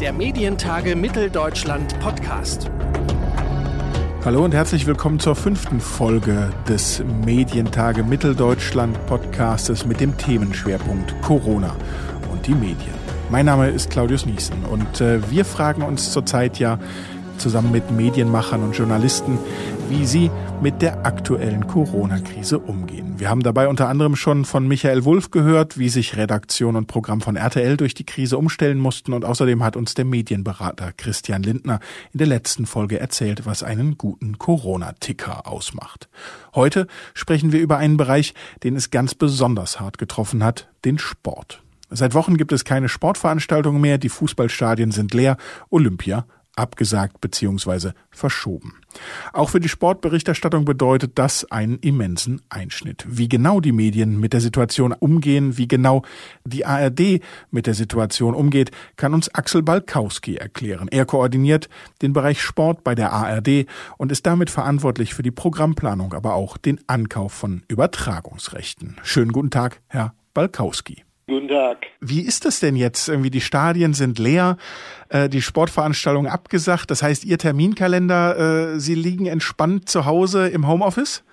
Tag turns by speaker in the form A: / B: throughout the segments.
A: der Medientage Mitteldeutschland Podcast.
B: Hallo und herzlich willkommen zur fünften Folge des Medientage Mitteldeutschland Podcastes mit dem Themenschwerpunkt Corona und die Medien. Mein Name ist Claudius Niesen und äh, wir fragen uns zurzeit ja zusammen mit Medienmachern und Journalisten, wie sie mit der aktuellen Corona-Krise umgehen. Wir haben dabei unter anderem schon von Michael Wulff gehört, wie sich Redaktion und Programm von RTL durch die Krise umstellen mussten und außerdem hat uns der Medienberater Christian Lindner in der letzten Folge erzählt, was einen guten Corona-Ticker ausmacht. Heute sprechen wir über einen Bereich, den es ganz besonders hart getroffen hat, den Sport. Seit Wochen gibt es keine Sportveranstaltungen mehr, die Fußballstadien sind leer, Olympia abgesagt bzw. verschoben. Auch für die Sportberichterstattung bedeutet das einen immensen Einschnitt. Wie genau die Medien mit der Situation umgehen, wie genau die ARD mit der Situation umgeht, kann uns Axel Balkowski erklären. Er koordiniert den Bereich Sport bei der ARD und ist damit verantwortlich für die Programmplanung, aber auch den Ankauf von Übertragungsrechten. Schönen guten Tag, Herr Balkowski.
C: Guten Tag.
B: Wie ist das denn jetzt? Irgendwie die Stadien sind leer, äh, die Sportveranstaltungen abgesagt. Das heißt, Ihr Terminkalender, äh, Sie liegen entspannt zu Hause im Homeoffice?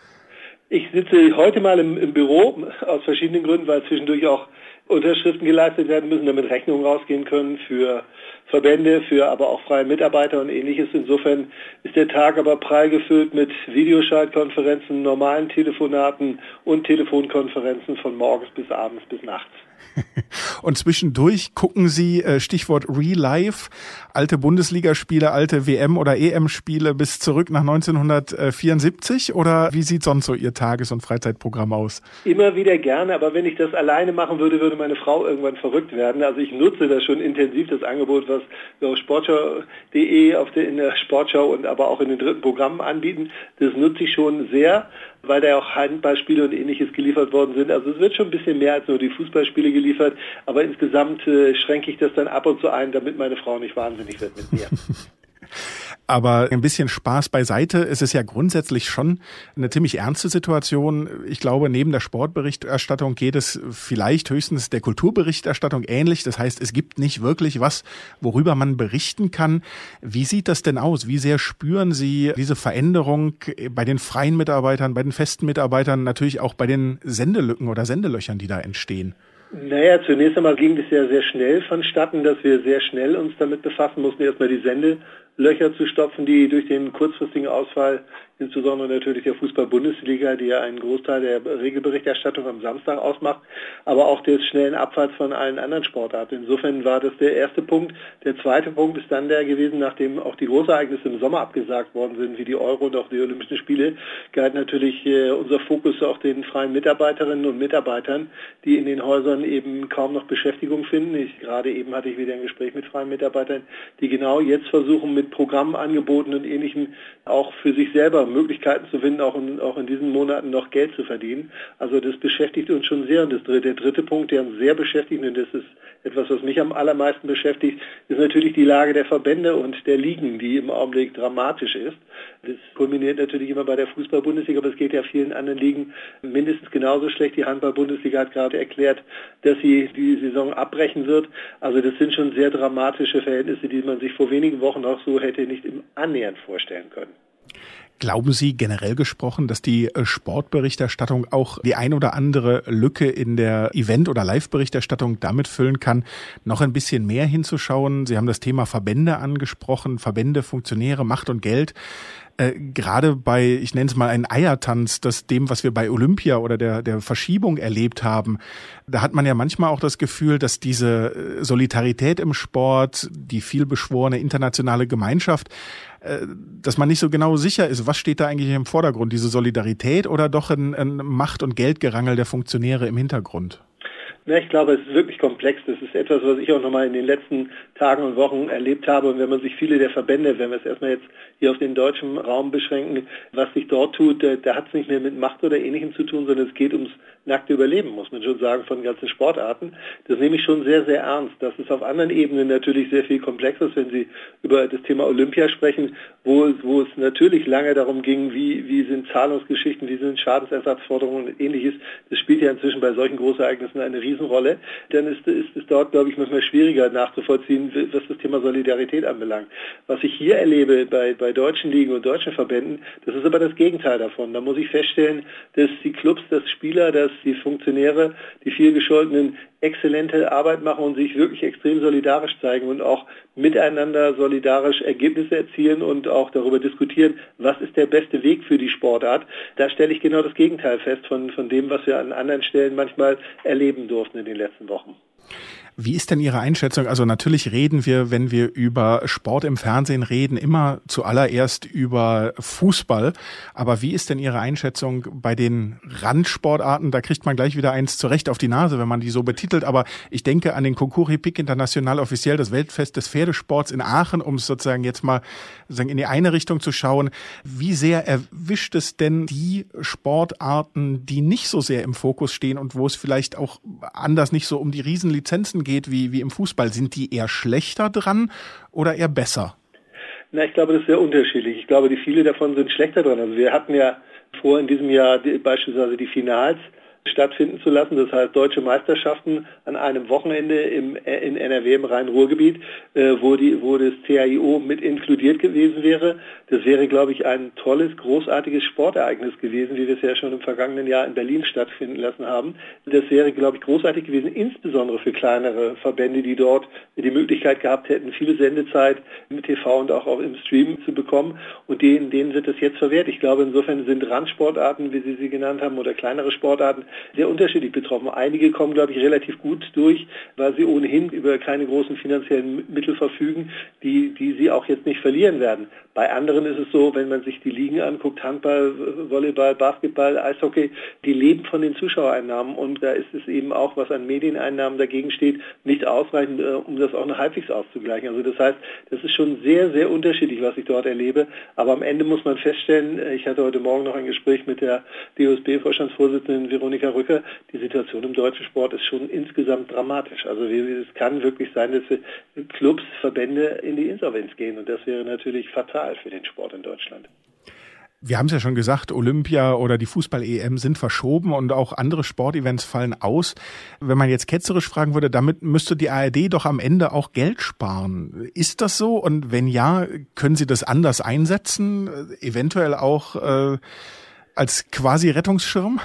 C: Ich sitze heute mal im, im Büro aus verschiedenen Gründen, weil zwischendurch auch Unterschriften geleistet werden müssen, damit Rechnungen rausgehen können für Verbände, für aber auch freie Mitarbeiter und ähnliches. Insofern ist der Tag aber prall gefüllt mit Videoschaltkonferenzen, normalen Telefonaten und Telefonkonferenzen von morgens bis abends bis nachts.
B: Und zwischendurch gucken Sie, äh, Stichwort Real Life, alte Bundesligaspiele, alte WM- oder EM-Spiele bis zurück nach 1974 oder wie sieht sonst so Ihr Tages- und Freizeitprogramm aus?
C: Immer wieder gerne, aber wenn ich das alleine machen würde, würde meine Frau irgendwann verrückt werden. Also ich nutze das schon intensiv, das Angebot, was wir auf sportschau.de in der Sportschau und aber auch in den dritten Programmen anbieten. Das nutze ich schon sehr weil da auch Handballspiele und ähnliches geliefert worden sind. Also es wird schon ein bisschen mehr als nur die Fußballspiele geliefert, aber insgesamt äh, schränke ich das dann ab und zu ein, damit meine Frau nicht wahnsinnig wird mit mir.
B: Aber ein bisschen Spaß beiseite. Es ist ja grundsätzlich schon eine ziemlich ernste Situation. Ich glaube, neben der Sportberichterstattung geht es vielleicht höchstens der Kulturberichterstattung ähnlich. Das heißt, es gibt nicht wirklich was, worüber man berichten kann. Wie sieht das denn aus? Wie sehr spüren Sie diese Veränderung bei den freien Mitarbeitern, bei den festen Mitarbeitern, natürlich auch bei den Sendelücken oder Sendelöchern, die da entstehen?
C: Naja, zunächst einmal ging es ja sehr schnell vonstatten, dass wir sehr schnell uns damit befassen mussten, erstmal die Sendelöcher zu stopfen, die durch den kurzfristigen Ausfall insbesondere natürlich der Fußball-Bundesliga, die ja einen Großteil der Regelberichterstattung am Samstag ausmacht, aber auch des schnellen Abfalls von allen anderen Sportarten. Insofern war das der erste Punkt. Der zweite Punkt ist dann der gewesen, nachdem auch die Großereignisse im Sommer abgesagt worden sind, wie die Euro und auch die Olympischen Spiele, galt natürlich äh, unser Fokus auch den freien Mitarbeiterinnen und Mitarbeitern, die in den Häusern eben kaum noch Beschäftigung finden. Ich, gerade eben hatte ich wieder ein Gespräch mit freien Mitarbeitern, die genau jetzt versuchen, mit Programmangeboten und Ähnlichem auch für sich selber Möglichkeiten zu finden, auch in, auch in diesen Monaten noch Geld zu verdienen. Also das beschäftigt uns schon sehr. Und das, der dritte Punkt, der uns sehr beschäftigt, und das ist etwas, was mich am allermeisten beschäftigt, ist natürlich die Lage der Verbände und der Ligen, die im Augenblick dramatisch ist. Das kulminiert natürlich immer bei der Fußball-Bundesliga, aber es geht ja vielen anderen Ligen mindestens genauso schlecht. Die Handball-Bundesliga hat gerade erklärt, dass sie die Saison abbrechen wird. Also das sind schon sehr dramatische Verhältnisse, die man sich vor wenigen Wochen auch so hätte nicht im Annähernd vorstellen können.
B: Glauben Sie generell gesprochen, dass die äh, Sportberichterstattung auch die ein oder andere Lücke in der Event- oder Live-Berichterstattung damit füllen kann, noch ein bisschen mehr hinzuschauen? Sie haben das Thema Verbände angesprochen, Verbände, Funktionäre, Macht und Geld. Äh, gerade bei, ich nenne es mal einen Eiertanz, das dem, was wir bei Olympia oder der, der Verschiebung erlebt haben, da hat man ja manchmal auch das Gefühl, dass diese äh, Solidarität im Sport, die vielbeschworene internationale Gemeinschaft, dass man nicht so genau sicher ist, was steht da eigentlich im Vordergrund, diese Solidarität oder doch ein, ein Macht- und Geldgerangel der Funktionäre im Hintergrund?
C: Ja, ich glaube, es ist wirklich komplex. Das ist etwas, was ich auch nochmal in den letzten Tagen und Wochen erlebt habe. Und wenn man sich viele der Verbände, wenn wir es erstmal jetzt hier auf den deutschen Raum beschränken, was sich dort tut, da, da hat es nicht mehr mit Macht oder Ähnlichem zu tun, sondern es geht ums nackte Überleben, muss man schon sagen, von ganzen Sportarten. Das nehme ich schon sehr, sehr ernst. Das ist auf anderen Ebenen natürlich sehr viel komplexer, wenn Sie über das Thema Olympia sprechen, wo, wo es natürlich lange darum ging, wie, wie sind Zahlungsgeschichten, wie sind Schadensersatzforderungen und ähnliches. Das spielt ja inzwischen bei solchen Großereignissen eine riesige Riesenrolle, dann ist, es dort, glaube ich, manchmal schwieriger nachzuvollziehen, was das Thema Solidarität anbelangt. Was ich hier erlebe bei, bei deutschen Ligen und deutschen Verbänden, das ist aber das Gegenteil davon. Da muss ich feststellen, dass die Clubs, dass Spieler, dass die Funktionäre, die vielgescholtenen exzellente Arbeit machen und sich wirklich extrem solidarisch zeigen und auch miteinander solidarisch Ergebnisse erzielen und auch darüber diskutieren, was ist der beste Weg für die Sportart. Da stelle ich genau das Gegenteil fest von, von dem, was wir an anderen Stellen manchmal erleben durften in den letzten Wochen.
B: Wie ist denn Ihre Einschätzung? Also natürlich reden wir, wenn wir über Sport im Fernsehen reden, immer zuallererst über Fußball. Aber wie ist denn Ihre Einschätzung bei den Randsportarten? Da kriegt man gleich wieder eins zurecht auf die Nase, wenn man die so betitelt. Aber ich denke an den Concouris Pic International offiziell, das Weltfest des Pferdesports in Aachen, um es sozusagen jetzt mal in die eine Richtung zu schauen. Wie sehr erwischt es denn die Sportarten, die nicht so sehr im Fokus stehen und wo es vielleicht auch anders nicht so um die Riesenlizenzen geht wie, wie im Fußball, sind die eher schlechter dran oder eher besser?
C: Na, ich glaube, das ist sehr unterschiedlich. Ich glaube, die viele davon sind schlechter dran. Also wir hatten ja vor in diesem Jahr die, beispielsweise die Finals stattfinden zu lassen. Das heißt deutsche Meisterschaften an einem Wochenende im, in NRW im Rhein-Ruhr-Gebiet, äh, wo, wo das CAIO mit inkludiert gewesen wäre. Das wäre, glaube ich, ein tolles, großartiges Sportereignis gewesen, wie wir es ja schon im vergangenen Jahr in Berlin stattfinden lassen haben. Das wäre, glaube ich, großartig gewesen, insbesondere für kleinere Verbände, die dort die Möglichkeit gehabt hätten, viele Sendezeit im TV und auch im Stream zu bekommen. Und denen, denen wird das jetzt verwehrt. Ich glaube, insofern sind Randsportarten, wie Sie sie genannt haben, oder kleinere Sportarten sehr unterschiedlich betroffen. Einige kommen, glaube ich, relativ gut durch, weil sie ohnehin über keine großen finanziellen Mittel verfügen, die, die sie auch jetzt nicht verlieren werden. Bei anderen ist es so, wenn man sich die Ligen anguckt, Handball, Volleyball, Basketball, Eishockey, die leben von den Zuschauereinnahmen und da ist es eben auch, was an Medieneinnahmen dagegen steht, nicht ausreichend, äh, um das auch noch halbwegs auszugleichen. Also das heißt, das ist schon sehr, sehr unterschiedlich, was ich dort erlebe. Aber am Ende muss man feststellen, äh, ich hatte heute Morgen noch ein Gespräch mit der DOSB-Vorstandsvorsitzenden Veronika Rücker, die Situation im deutschen Sport ist schon insgesamt dramatisch. Also es kann wirklich sein, dass Clubs, Verbände in die Insolvenz gehen und das wäre natürlich fatal fatal für den Sport in Deutschland.
B: Wir haben es ja schon gesagt, Olympia oder die Fußball-EM sind verschoben und auch andere Sportevents fallen aus. Wenn man jetzt ketzerisch fragen würde, damit müsste die ARD doch am Ende auch Geld sparen. Ist das so? Und wenn ja, können Sie das anders einsetzen? Eventuell auch äh, als quasi Rettungsschirm?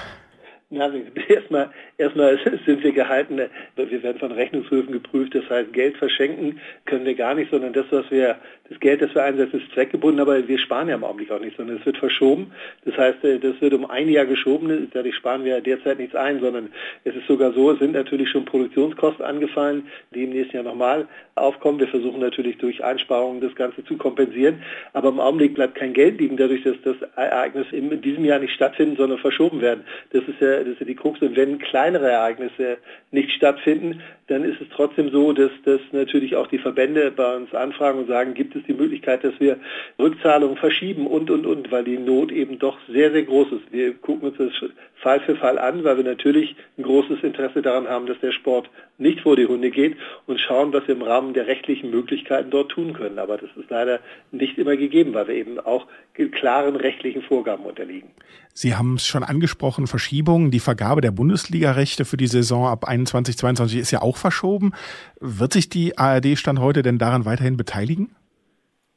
C: Na, erstmal, erstmal sind wir gehalten, wir werden von Rechnungshöfen geprüft, das heißt Geld verschenken können wir gar nicht, sondern das, was wir, das Geld, das wir einsetzen, ist zweckgebunden, aber wir sparen ja im Augenblick auch nicht, sondern es wird verschoben. Das heißt, äh, das wird um ein Jahr geschoben, dadurch sparen wir derzeit nichts ein, sondern es ist sogar so, es sind natürlich schon Produktionskosten angefallen, die im nächsten Jahr nochmal aufkommen. Wir versuchen natürlich durch Einsparungen das Ganze zu kompensieren, aber im Augenblick bleibt kein Geld liegen, dadurch, dass das Ereignis in diesem Jahr nicht stattfinden, sondern verschoben werden. Das ist ja das ist ja die Krux. Und wenn kleinere Ereignisse nicht stattfinden, dann ist es trotzdem so, dass, dass natürlich auch die Verbände bei uns anfragen und sagen, gibt es die Möglichkeit, dass wir Rückzahlungen verschieben und, und, und, weil die Not eben doch sehr, sehr groß ist. Wir gucken uns das Fall für Fall an, weil wir natürlich ein großes Interesse daran haben, dass der Sport nicht vor die Hunde geht und schauen, was wir im Rahmen der rechtlichen Möglichkeiten dort tun können. Aber das ist leider nicht immer gegeben, weil wir eben auch klaren rechtlichen Vorgaben unterliegen.
B: Sie haben es schon angesprochen, Verschiebungen. Die Vergabe der Bundesligarechte für die Saison ab 21, 22 ist ja auch verschoben. Wird sich die ARD Stand heute denn daran weiterhin beteiligen?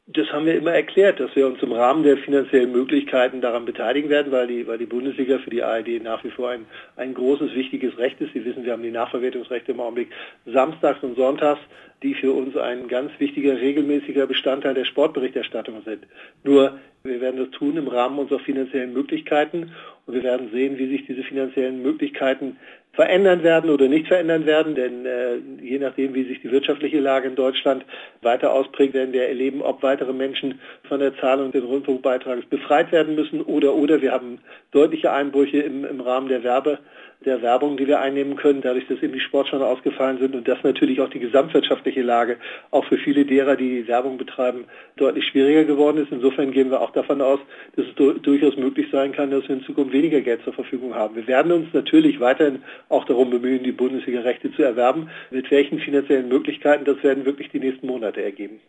C: Das haben wir immer erklärt, dass wir uns im Rahmen der finanziellen Möglichkeiten daran beteiligen werden, weil die, weil die Bundesliga für die ARD nach wie vor ein, ein großes, wichtiges Recht ist. Sie wissen, wir haben die Nachverwertungsrechte im Augenblick samstags und sonntags, die für uns ein ganz wichtiger, regelmäßiger Bestandteil der Sportberichterstattung sind. Nur wir werden das tun im Rahmen unserer finanziellen Möglichkeiten und wir werden sehen, wie sich diese finanziellen Möglichkeiten verändern werden oder nicht verändern werden, denn äh, je nachdem, wie sich die wirtschaftliche Lage in Deutschland weiter ausprägt, werden wir erleben, ob weitere Menschen von der Zahlung des Rundfunkbeitrags befreit werden müssen oder oder. Wir haben deutliche Einbrüche im, im Rahmen der Werbe der Werbung, die wir einnehmen können, dadurch, dass eben die Sportschau ausgefallen sind und dass natürlich auch die gesamtwirtschaftliche Lage auch für viele derer, die Werbung betreiben, deutlich schwieriger geworden ist. Insofern gehen wir auch davon aus, dass es durchaus möglich sein kann, dass wir in Zukunft weniger Geld zur Verfügung haben. Wir werden uns natürlich weiterhin auch darum bemühen, die Bundesliga-Rechte zu erwerben. Mit welchen finanziellen Möglichkeiten, das werden wirklich die nächsten Monate ergeben.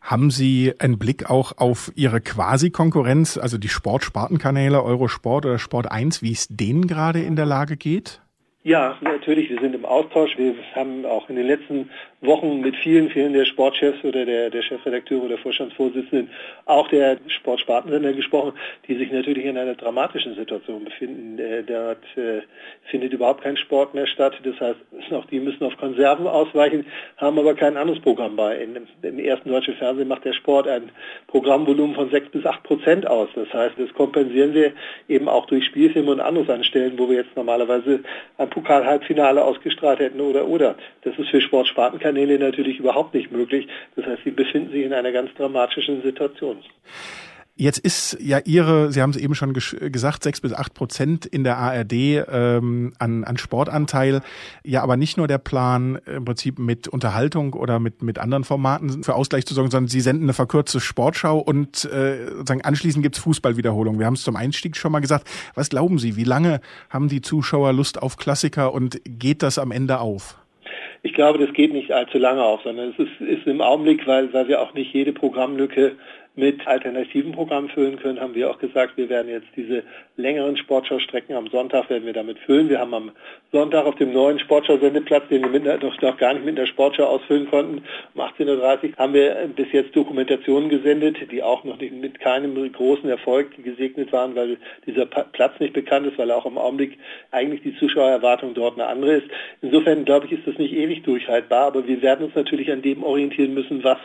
B: Haben Sie einen Blick auch auf Ihre Quasi-Konkurrenz, also die Sportspartenkanäle Eurosport oder Sport 1, wie es denen gerade in der Lage geht?
C: Ja, natürlich. Wir sind im Austausch. Wir haben auch in den letzten Wochen mit vielen, vielen der Sportchefs oder der, der Chefredakteure oder Vorstandsvorsitzenden, auch der Sportspartensender gesprochen, die sich natürlich in einer dramatischen Situation befinden. Äh, dort äh, findet überhaupt kein Sport mehr statt. Das heißt, auch die müssen auf Konserven ausweichen, haben aber kein anderes Programm bei. In, Im ersten deutschen Fernsehen macht der Sport ein Programmvolumen von sechs bis acht Prozent aus. Das heißt, das kompensieren wir eben auch durch Spielfilme und anderes an Stellen, wo wir jetzt normalerweise ein Pokal-Halbfinale ausgestrahlt hätten oder oder. Das ist für Sportspartenkanäle natürlich überhaupt nicht möglich. Das heißt, sie befinden sich in einer ganz dramatischen Situation.
B: Jetzt ist ja Ihre, Sie haben es eben schon gesagt, sechs bis acht Prozent in der ARD ähm, an, an Sportanteil. Ja, aber nicht nur der Plan, im Prinzip mit Unterhaltung oder mit, mit anderen Formaten für Ausgleich zu sorgen, sondern Sie senden eine verkürzte Sportschau und äh, sozusagen anschließend gibt's Fußballwiederholung. Wir haben es zum Einstieg schon mal gesagt. Was glauben Sie, wie lange haben die Zuschauer Lust auf Klassiker und geht das am Ende auf?
C: Ich glaube, das geht nicht allzu lange auf, sondern es ist, ist im Augenblick, weil, weil wir auch nicht jede Programmlücke mit alternativen Programmen füllen können, haben wir auch gesagt, wir werden jetzt diese längeren Sportschaustrecken am Sonntag werden wir damit füllen. Wir haben am Sonntag auf dem neuen Sportschau-Sendeplatz, den wir mit, noch, noch gar nicht mit der Sportschau ausfüllen konnten, um 18.30 Uhr, haben wir bis jetzt Dokumentationen gesendet, die auch noch nicht mit keinem großen Erfolg gesegnet waren, weil dieser Platz nicht bekannt ist, weil auch im Augenblick eigentlich die Zuschauererwartung dort eine andere ist. Insofern glaube ich, ist das nicht ewig durchhaltbar, aber wir werden uns natürlich an dem orientieren müssen, was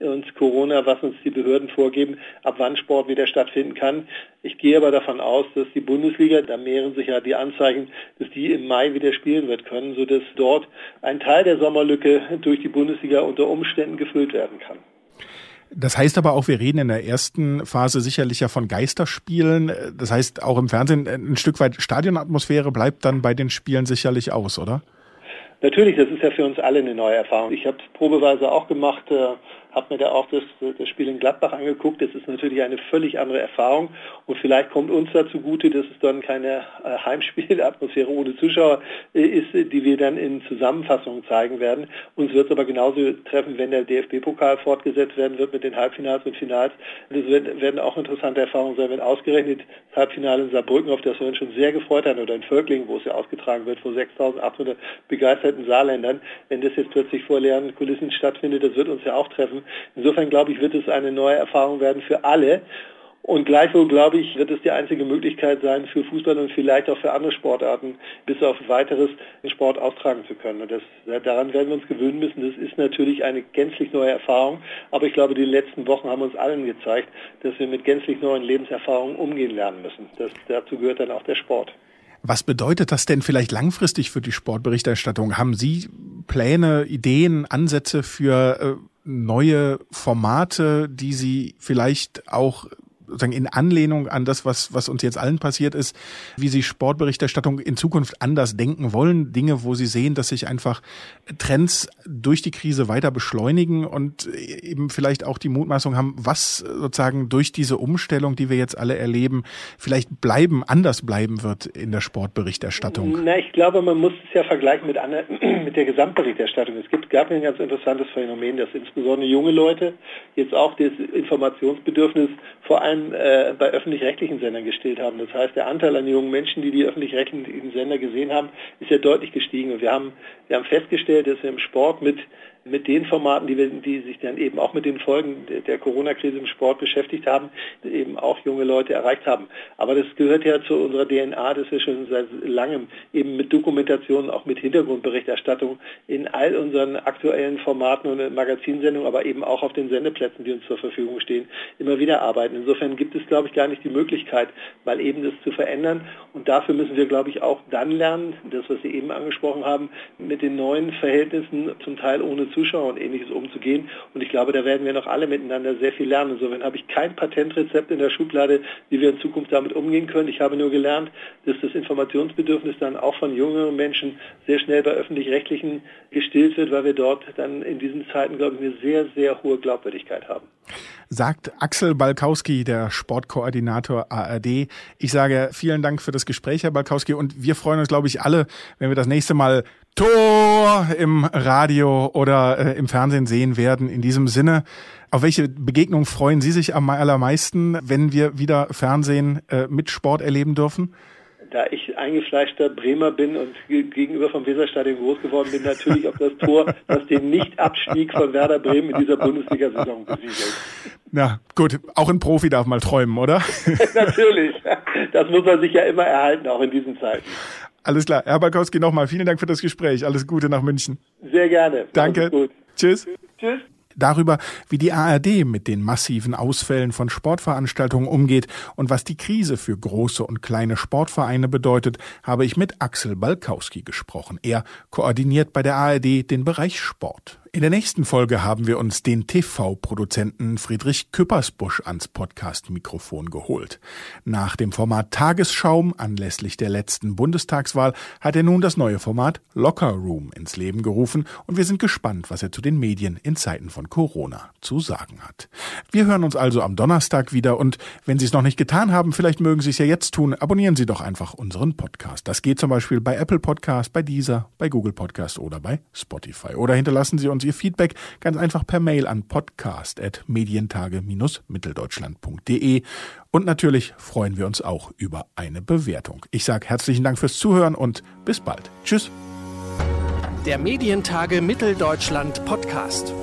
C: uns Corona, was uns die Behörden vorgeben, ab wann Sport wieder stattfinden kann. Ich gehe aber davon aus, dass die Bundesliga, da mehren sich ja die Anzeichen, dass die im Mai wieder spielen wird können, sodass dort ein Teil der Sommerlücke durch die Bundesliga unter Umständen gefüllt werden kann.
B: Das heißt aber auch, wir reden in der ersten Phase sicherlich ja von Geisterspielen. Das heißt, auch im Fernsehen ein Stück weit Stadionatmosphäre bleibt dann bei den Spielen sicherlich aus, oder?
C: Natürlich, das ist ja für uns alle eine neue Erfahrung. Ich habe es probeweise auch gemacht, äh, habe mir da auch das, das Spiel in Gladbach angeguckt. Das ist natürlich eine völlig andere Erfahrung und vielleicht kommt uns dazu gute, dass es dann keine äh, Heimspielatmosphäre ohne Zuschauer äh, ist, die wir dann in Zusammenfassungen zeigen werden. Uns wird es aber genauso treffen, wenn der DFB-Pokal fortgesetzt werden wird mit den Halbfinals und Finals. Das werden auch interessante Erfahrungen sein, wenn ausgerechnet das Halbfinale in Saarbrücken, auf das wir uns schon sehr gefreut haben, oder in Völklingen, wo es ja ausgetragen wird, vor 6.800 begeistert begeisterten Saarländern, wenn das jetzt plötzlich vor leeren Kulissen stattfindet, das wird uns ja auch treffen. Insofern glaube ich, wird es eine neue Erfahrung werden für alle. Und gleichwohl, glaube ich, wird es die einzige Möglichkeit sein, für Fußball und vielleicht auch für andere Sportarten bis auf weiteres den Sport austragen zu können. Und das, daran werden wir uns gewöhnen müssen. Das ist natürlich eine gänzlich neue Erfahrung. Aber ich glaube, die letzten Wochen haben uns allen gezeigt, dass wir mit gänzlich neuen Lebenserfahrungen umgehen lernen müssen. Das, dazu gehört dann auch der Sport.
B: Was bedeutet das denn vielleicht langfristig für die Sportberichterstattung? Haben Sie Pläne, Ideen, Ansätze für äh, neue Formate, die Sie vielleicht auch sozusagen in Anlehnung an das, was, was uns jetzt allen passiert ist, wie Sie Sportberichterstattung in Zukunft anders denken wollen. Dinge, wo Sie sehen, dass sich einfach Trends durch die Krise weiter beschleunigen und eben vielleicht auch die Mutmaßung haben, was sozusagen durch diese Umstellung, die wir jetzt alle erleben, vielleicht bleiben, anders bleiben wird in der Sportberichterstattung.
C: Na, ich glaube, man muss es ja vergleichen mit, einer, mit der Gesamtberichterstattung. Es gibt, gab ein ganz interessantes Phänomen, dass insbesondere junge Leute jetzt auch das Informationsbedürfnis vor allem allem äh, bei öffentlich-rechtlichen Sendern gestillt haben. Das heißt, der Anteil an jungen Menschen, die die öffentlich-rechtlichen Sender gesehen haben, ist ja deutlich gestiegen. Und wir haben, wir haben festgestellt, dass wir im Sport mit mit den Formaten, die, wir, die sich dann eben auch mit den Folgen der Corona-Krise im Sport beschäftigt haben, eben auch junge Leute erreicht haben. Aber das gehört ja zu unserer DNA, dass wir schon seit langem eben mit Dokumentationen, auch mit Hintergrundberichterstattung in all unseren aktuellen Formaten und Magazinsendungen, aber eben auch auf den Sendeplätzen, die uns zur Verfügung stehen, immer wieder arbeiten. Insofern gibt es, glaube ich, gar nicht die Möglichkeit, mal eben das zu verändern. Und dafür müssen wir, glaube ich, auch dann lernen, das, was Sie eben angesprochen haben, mit den neuen Verhältnissen, zum Teil ohne Zuschauer und ähnliches umzugehen. Und ich glaube, da werden wir noch alle miteinander sehr viel lernen. Insofern habe ich kein Patentrezept in der Schublade, wie wir in Zukunft damit umgehen können. Ich habe nur gelernt, dass das Informationsbedürfnis dann auch von jüngeren Menschen sehr schnell bei öffentlich-rechtlichen gestillt wird, weil wir dort dann in diesen Zeiten, glaube ich, eine sehr, sehr hohe Glaubwürdigkeit haben
B: sagt Axel Balkowski, der Sportkoordinator ARD. Ich sage vielen Dank für das Gespräch, Herr Balkowski, und wir freuen uns, glaube ich, alle, wenn wir das nächste Mal Tor im Radio oder äh, im Fernsehen sehen werden. In diesem Sinne, auf welche Begegnung freuen Sie sich am allermeisten, wenn wir wieder Fernsehen äh, mit Sport erleben dürfen?
C: Da ich eingefleischter Bremer bin und gegenüber vom Weserstadion groß geworden bin, natürlich auf das Tor, das den Nicht-Abstieg von Werder Bremen in dieser Bundesliga-Saison besiegelt.
B: Na gut, auch ein Profi darf mal träumen, oder?
C: natürlich. Das muss man sich ja immer erhalten, auch in diesen Zeiten.
B: Alles klar. Herr Balkowski, nochmal vielen Dank für das Gespräch. Alles Gute nach München.
C: Sehr gerne.
B: Danke. Tschüss.
C: Tschüss.
B: Darüber, wie die ARD mit den massiven Ausfällen von Sportveranstaltungen umgeht und was die Krise für große und kleine Sportvereine bedeutet, habe ich mit Axel Balkowski gesprochen. Er koordiniert bei der ARD den Bereich Sport. In der nächsten Folge haben wir uns den TV-Produzenten Friedrich Küppersbusch ans Podcast-Mikrofon geholt. Nach dem Format Tagesschaum anlässlich der letzten Bundestagswahl hat er nun das neue Format Locker Room ins Leben gerufen und wir sind gespannt, was er zu den Medien in Zeiten von Corona zu sagen hat. Wir hören uns also am Donnerstag wieder und wenn Sie es noch nicht getan haben, vielleicht mögen Sie es ja jetzt tun, abonnieren Sie doch einfach unseren Podcast. Das geht zum Beispiel bei Apple Podcast, bei Deezer, bei Google Podcast oder bei Spotify. Oder hinterlassen Sie uns uns Ihr Feedback ganz einfach per Mail an podcast.medientage-mitteldeutschland.de. Und natürlich freuen wir uns auch über eine Bewertung. Ich sage herzlichen Dank fürs Zuhören und bis bald. Tschüss.
A: Der Medientage Mitteldeutschland Podcast.